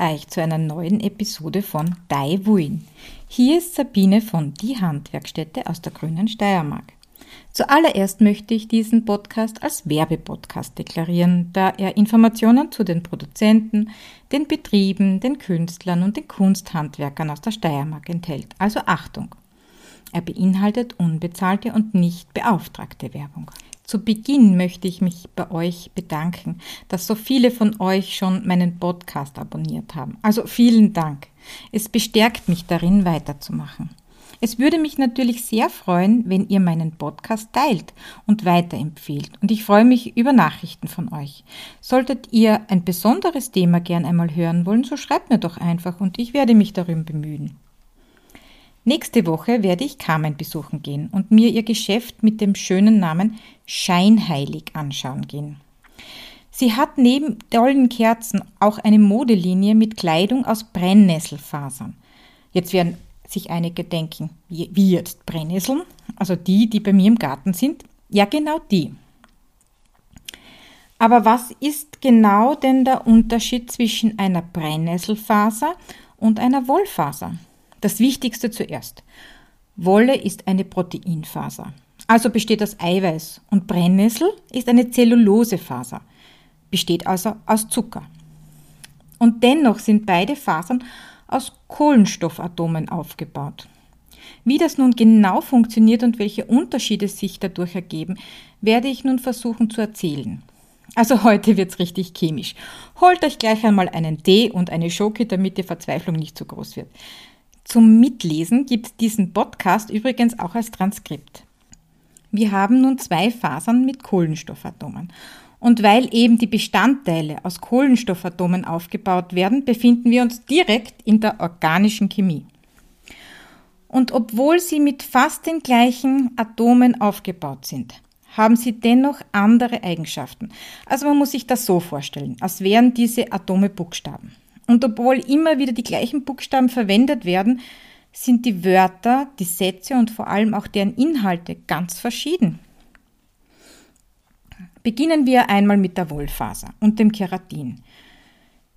Euch zu einer neuen Episode von Dai Wuin. Hier ist Sabine von Die Handwerkstätte aus der grünen Steiermark. Zuallererst möchte ich diesen Podcast als Werbepodcast deklarieren, da er Informationen zu den Produzenten, den Betrieben, den Künstlern und den Kunsthandwerkern aus der Steiermark enthält. Also Achtung! Er beinhaltet unbezahlte und nicht beauftragte Werbung. Zu Beginn möchte ich mich bei euch bedanken, dass so viele von euch schon meinen Podcast abonniert haben. Also vielen Dank. Es bestärkt mich darin, weiterzumachen. Es würde mich natürlich sehr freuen, wenn ihr meinen Podcast teilt und weiterempfehlt. Und ich freue mich über Nachrichten von euch. Solltet ihr ein besonderes Thema gern einmal hören wollen, so schreibt mir doch einfach und ich werde mich darum bemühen. Nächste Woche werde ich Carmen besuchen gehen und mir ihr Geschäft mit dem schönen Namen Scheinheilig anschauen gehen. Sie hat neben tollen Kerzen auch eine Modelinie mit Kleidung aus Brennnesselfasern. Jetzt werden sich einige denken, wie jetzt Brennnesseln? Also die, die bei mir im Garten sind? Ja, genau die. Aber was ist genau denn der Unterschied zwischen einer Brennnesselfaser und einer Wollfaser? Das Wichtigste zuerst. Wolle ist eine Proteinfaser, also besteht aus Eiweiß und Brennnessel ist eine Zellulosefaser, besteht also aus Zucker. Und dennoch sind beide Fasern aus Kohlenstoffatomen aufgebaut. Wie das nun genau funktioniert und welche Unterschiede sich dadurch ergeben, werde ich nun versuchen zu erzählen. Also heute wird's richtig chemisch. Holt euch gleich einmal einen Tee und eine Schoki, damit die Verzweiflung nicht zu groß wird. Zum Mitlesen gibt diesen Podcast übrigens auch als Transkript. Wir haben nun zwei Fasern mit Kohlenstoffatomen. Und weil eben die Bestandteile aus Kohlenstoffatomen aufgebaut werden, befinden wir uns direkt in der organischen Chemie. Und obwohl sie mit fast den gleichen Atomen aufgebaut sind, haben sie dennoch andere Eigenschaften. Also man muss sich das so vorstellen, als wären diese Atome Buchstaben. Und obwohl immer wieder die gleichen Buchstaben verwendet werden, sind die Wörter, die Sätze und vor allem auch deren Inhalte ganz verschieden. Beginnen wir einmal mit der Wollfaser und dem Keratin.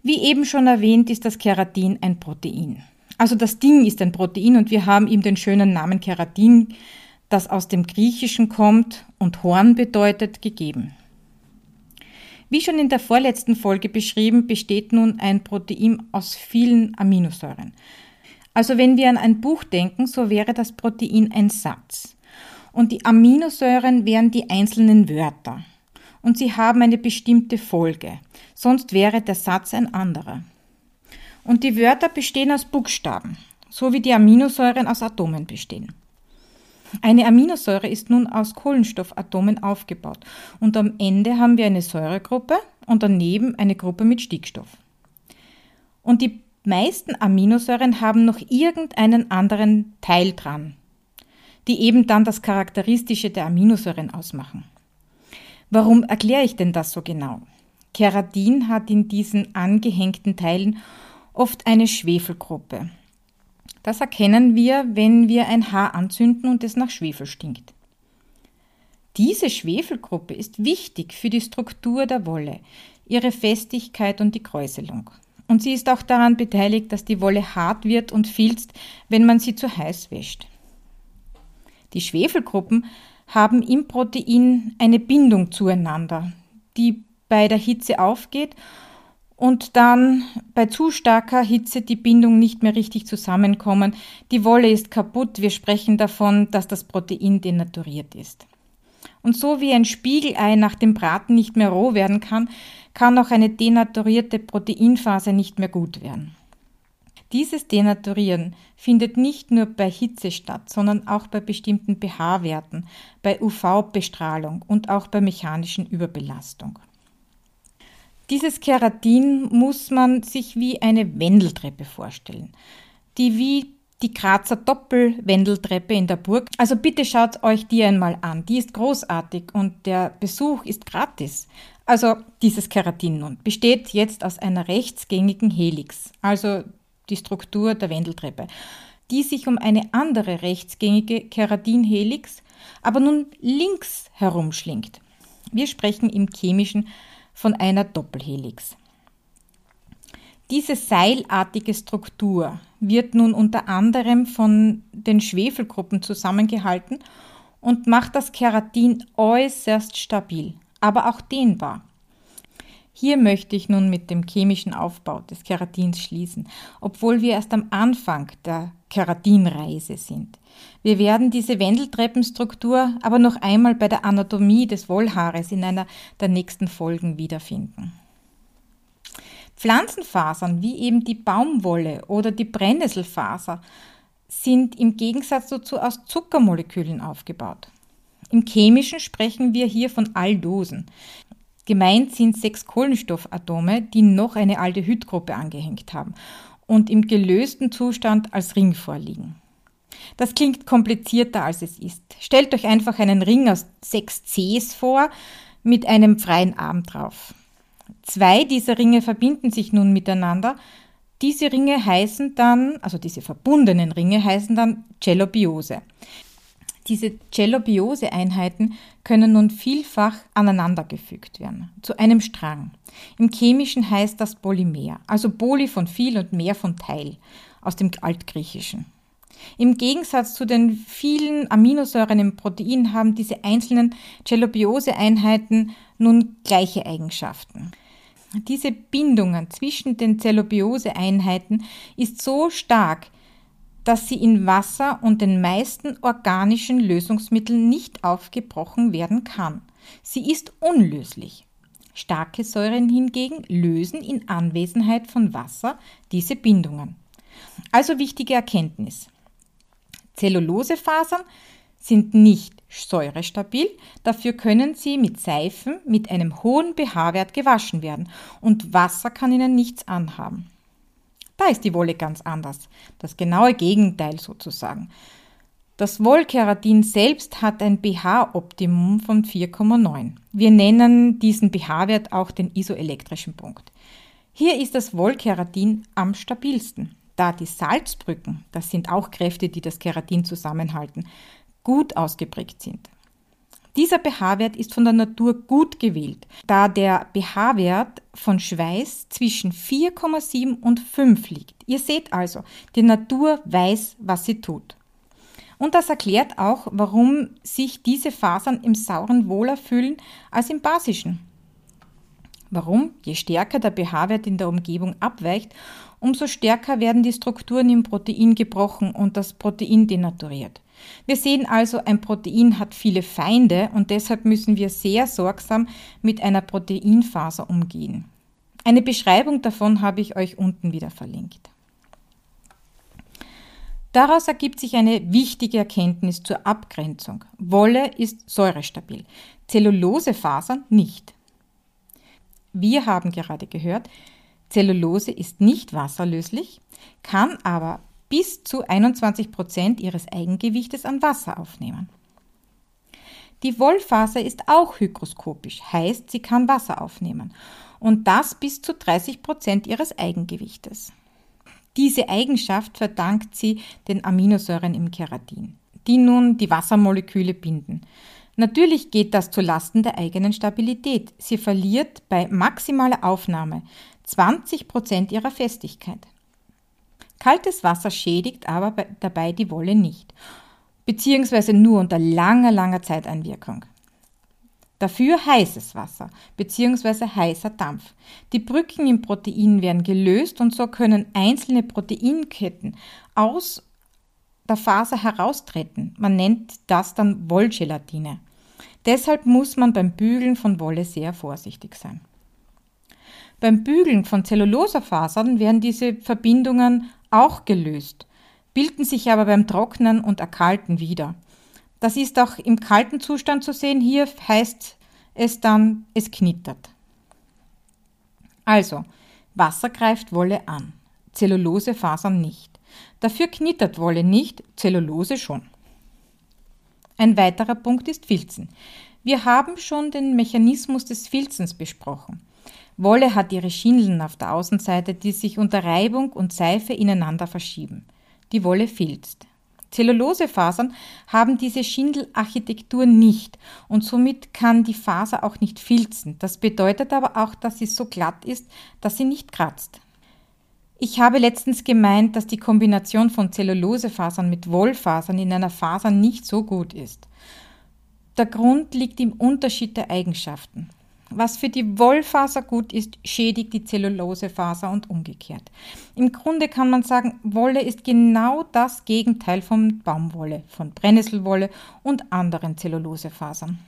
Wie eben schon erwähnt, ist das Keratin ein Protein. Also das Ding ist ein Protein und wir haben ihm den schönen Namen Keratin, das aus dem Griechischen kommt und Horn bedeutet, gegeben. Wie schon in der vorletzten Folge beschrieben, besteht nun ein Protein aus vielen Aminosäuren. Also wenn wir an ein Buch denken, so wäre das Protein ein Satz. Und die Aminosäuren wären die einzelnen Wörter. Und sie haben eine bestimmte Folge. Sonst wäre der Satz ein anderer. Und die Wörter bestehen aus Buchstaben, so wie die Aminosäuren aus Atomen bestehen. Eine Aminosäure ist nun aus Kohlenstoffatomen aufgebaut und am Ende haben wir eine Säuregruppe und daneben eine Gruppe mit Stickstoff. Und die meisten Aminosäuren haben noch irgendeinen anderen Teil dran, die eben dann das Charakteristische der Aminosäuren ausmachen. Warum erkläre ich denn das so genau? Keratin hat in diesen angehängten Teilen oft eine Schwefelgruppe. Das erkennen wir, wenn wir ein Haar anzünden und es nach Schwefel stinkt. Diese Schwefelgruppe ist wichtig für die Struktur der Wolle, ihre Festigkeit und die Kräuselung. Und sie ist auch daran beteiligt, dass die Wolle hart wird und filzt, wenn man sie zu heiß wäscht. Die Schwefelgruppen haben im Protein eine Bindung zueinander, die bei der Hitze aufgeht und dann bei zu starker Hitze die Bindung nicht mehr richtig zusammenkommen. Die Wolle ist kaputt. Wir sprechen davon, dass das Protein denaturiert ist. Und so wie ein Spiegelei nach dem Braten nicht mehr roh werden kann, kann auch eine denaturierte Proteinphase nicht mehr gut werden. Dieses Denaturieren findet nicht nur bei Hitze statt, sondern auch bei bestimmten pH-Werten, bei UV-Bestrahlung und auch bei mechanischen Überbelastung. Dieses Keratin muss man sich wie eine Wendeltreppe vorstellen, die wie die Grazer Doppelwendeltreppe in der Burg. Also bitte schaut euch die einmal an. Die ist großartig und der Besuch ist gratis. Also dieses Keratin nun besteht jetzt aus einer rechtsgängigen Helix, also die Struktur der Wendeltreppe, die sich um eine andere rechtsgängige Keratinhelix, aber nun links herumschlingt. Wir sprechen im chemischen von einer Doppelhelix. Diese seilartige Struktur wird nun unter anderem von den Schwefelgruppen zusammengehalten und macht das Keratin äußerst stabil, aber auch dehnbar. Hier möchte ich nun mit dem chemischen Aufbau des Keratins schließen, obwohl wir erst am Anfang der Keratinreise sind. Wir werden diese Wendeltreppenstruktur aber noch einmal bei der Anatomie des Wollhaares in einer der nächsten Folgen wiederfinden. Pflanzenfasern wie eben die Baumwolle oder die Brennnesselfaser sind im Gegensatz dazu aus Zuckermolekülen aufgebaut. Im Chemischen sprechen wir hier von Aldosen. Gemeint sind sechs Kohlenstoffatome, die noch eine Aldehydgruppe angehängt haben und im gelösten Zustand als Ring vorliegen. Das klingt komplizierter als es ist. Stellt euch einfach einen Ring aus sechs Cs vor mit einem freien Arm drauf. Zwei dieser Ringe verbinden sich nun miteinander. Diese Ringe heißen dann, also diese verbundenen Ringe heißen dann Cellobiose. Diese Cellobiose-Einheiten können nun vielfach aneinandergefügt werden, zu einem Strang. Im Chemischen heißt das Polymer, also Poly von viel und mehr von Teil, aus dem Altgriechischen. Im Gegensatz zu den vielen Aminosäuren im Protein haben diese einzelnen Cellobiose-Einheiten nun gleiche Eigenschaften. Diese Bindungen zwischen den Cellobiose-Einheiten ist so stark, dass sie in Wasser und den meisten organischen Lösungsmitteln nicht aufgebrochen werden kann. Sie ist unlöslich. Starke Säuren hingegen lösen in Anwesenheit von Wasser diese Bindungen. Also wichtige Erkenntnis. Zellulosefasern sind nicht säurestabil, dafür können sie mit Seifen mit einem hohen pH-Wert gewaschen werden und Wasser kann ihnen nichts anhaben. Da ist die Wolle ganz anders. Das genaue Gegenteil sozusagen. Das Wollkeratin selbst hat ein pH-Optimum von 4,9. Wir nennen diesen pH-Wert auch den isoelektrischen Punkt. Hier ist das Wollkeratin am stabilsten, da die Salzbrücken, das sind auch Kräfte, die das Keratin zusammenhalten, gut ausgeprägt sind. Dieser pH-Wert ist von der Natur gut gewählt, da der pH-Wert von Schweiß zwischen 4,7 und 5 liegt. Ihr seht also, die Natur weiß, was sie tut. Und das erklärt auch, warum sich diese Fasern im sauren wohler fühlen als im basischen. Warum? Je stärker der pH-Wert in der Umgebung abweicht, umso stärker werden die Strukturen im Protein gebrochen und das Protein denaturiert. Wir sehen also, ein Protein hat viele Feinde und deshalb müssen wir sehr sorgsam mit einer Proteinfaser umgehen. Eine Beschreibung davon habe ich euch unten wieder verlinkt. Daraus ergibt sich eine wichtige Erkenntnis zur Abgrenzung. Wolle ist säurestabil, Zellulosefasern nicht. Wir haben gerade gehört, Zellulose ist nicht wasserlöslich, kann aber bis zu 21 Prozent ihres Eigengewichtes an Wasser aufnehmen. Die Wollfaser ist auch hygroskopisch, heißt, sie kann Wasser aufnehmen und das bis zu 30 Prozent ihres Eigengewichtes. Diese Eigenschaft verdankt sie den Aminosäuren im Keratin, die nun die Wassermoleküle binden. Natürlich geht das zu Lasten der eigenen Stabilität. Sie verliert bei maximaler Aufnahme 20 Prozent ihrer Festigkeit. Kaltes Wasser schädigt aber dabei die Wolle nicht, beziehungsweise nur unter langer, langer Zeiteinwirkung. Dafür heißes Wasser bzw. heißer Dampf. Die Brücken im Protein werden gelöst und so können einzelne Proteinketten aus der Faser heraustreten. Man nennt das dann Wollgelatine. Deshalb muss man beim Bügeln von Wolle sehr vorsichtig sein. Beim Bügeln von Zellulosefasern werden diese Verbindungen auch gelöst, bilden sich aber beim Trocknen und Erkalten wieder. Das ist auch im kalten Zustand zu sehen. Hier heißt es dann, es knittert. Also, Wasser greift Wolle an, Zellulosefasern nicht. Dafür knittert Wolle nicht, Zellulose schon. Ein weiterer Punkt ist Filzen. Wir haben schon den Mechanismus des Filzens besprochen. Wolle hat ihre Schindeln auf der Außenseite, die sich unter Reibung und Seife ineinander verschieben. Die Wolle filzt. Zellulosefasern haben diese Schindelarchitektur nicht und somit kann die Faser auch nicht filzen. Das bedeutet aber auch, dass sie so glatt ist, dass sie nicht kratzt. Ich habe letztens gemeint, dass die Kombination von Zellulosefasern mit Wollfasern in einer Faser nicht so gut ist. Der Grund liegt im Unterschied der Eigenschaften. Was für die Wollfaser gut ist, schädigt die Zellulosefaser und umgekehrt. Im Grunde kann man sagen, Wolle ist genau das Gegenteil von Baumwolle, von Brennnesselwolle und anderen Zellulosefasern.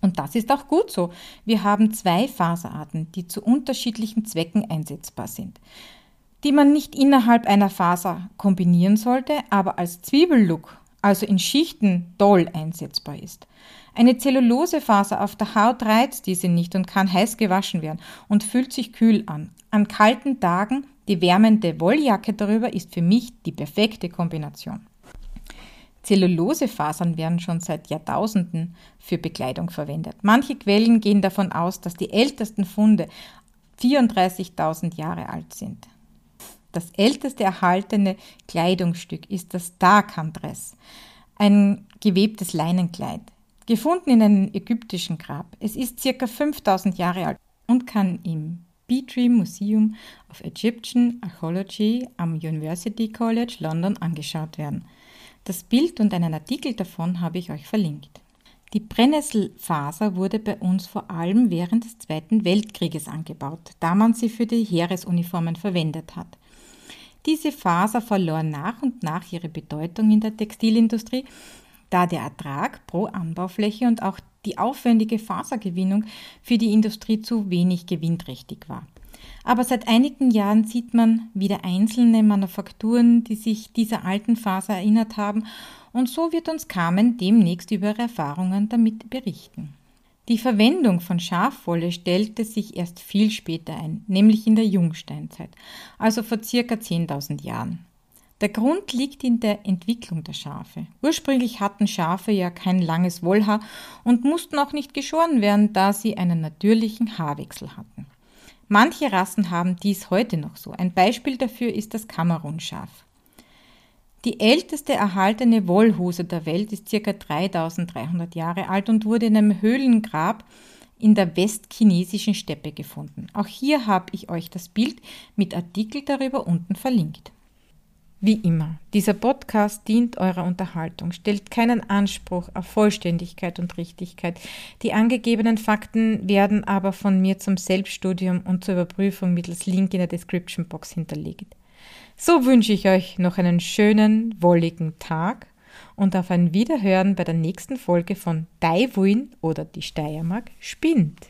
Und das ist auch gut so. Wir haben zwei Faserarten, die zu unterschiedlichen Zwecken einsetzbar sind die man nicht innerhalb einer Faser kombinieren sollte, aber als Zwiebellook, also in Schichten, toll einsetzbar ist. Eine Zellulosefaser auf der Haut reizt diese nicht und kann heiß gewaschen werden und fühlt sich kühl an. An kalten Tagen die wärmende Wolljacke darüber ist für mich die perfekte Kombination. Zellulosefasern werden schon seit Jahrtausenden für Bekleidung verwendet. Manche Quellen gehen davon aus, dass die ältesten Funde 34.000 Jahre alt sind. Das älteste erhaltene Kleidungsstück ist das Darkan-Dress, ein gewebtes Leinenkleid, gefunden in einem ägyptischen Grab. Es ist circa 5000 Jahre alt und kann im Petrie Museum of Egyptian Archaeology am University College London angeschaut werden. Das Bild und einen Artikel davon habe ich euch verlinkt. Die Brennnesselfaser wurde bei uns vor allem während des Zweiten Weltkrieges angebaut, da man sie für die Heeresuniformen verwendet hat. Diese Faser verlor nach und nach ihre Bedeutung in der Textilindustrie, da der Ertrag pro Anbaufläche und auch die aufwendige Fasergewinnung für die Industrie zu wenig gewinnträchtig war. Aber seit einigen Jahren sieht man wieder einzelne Manufakturen, die sich dieser alten Faser erinnert haben, und so wird uns Carmen demnächst über ihre Erfahrungen damit berichten. Die Verwendung von Schafwolle stellte sich erst viel später ein, nämlich in der Jungsteinzeit, also vor circa 10.000 Jahren. Der Grund liegt in der Entwicklung der Schafe. Ursprünglich hatten Schafe ja kein langes Wollhaar und mussten auch nicht geschoren werden, da sie einen natürlichen Haarwechsel hatten. Manche Rassen haben dies heute noch so. Ein Beispiel dafür ist das Kamerunschaf. Die älteste erhaltene Wollhose der Welt ist ca. 3300 Jahre alt und wurde in einem Höhlengrab in der westchinesischen Steppe gefunden. Auch hier habe ich euch das Bild mit Artikel darüber unten verlinkt. Wie immer, dieser Podcast dient eurer Unterhaltung, stellt keinen Anspruch auf Vollständigkeit und Richtigkeit. Die angegebenen Fakten werden aber von mir zum Selbststudium und zur Überprüfung mittels Link in der Description Box hinterlegt. So wünsche ich euch noch einen schönen, wolligen Tag und auf ein Wiederhören bei der nächsten Folge von Taiwin oder die Steiermark spinnt.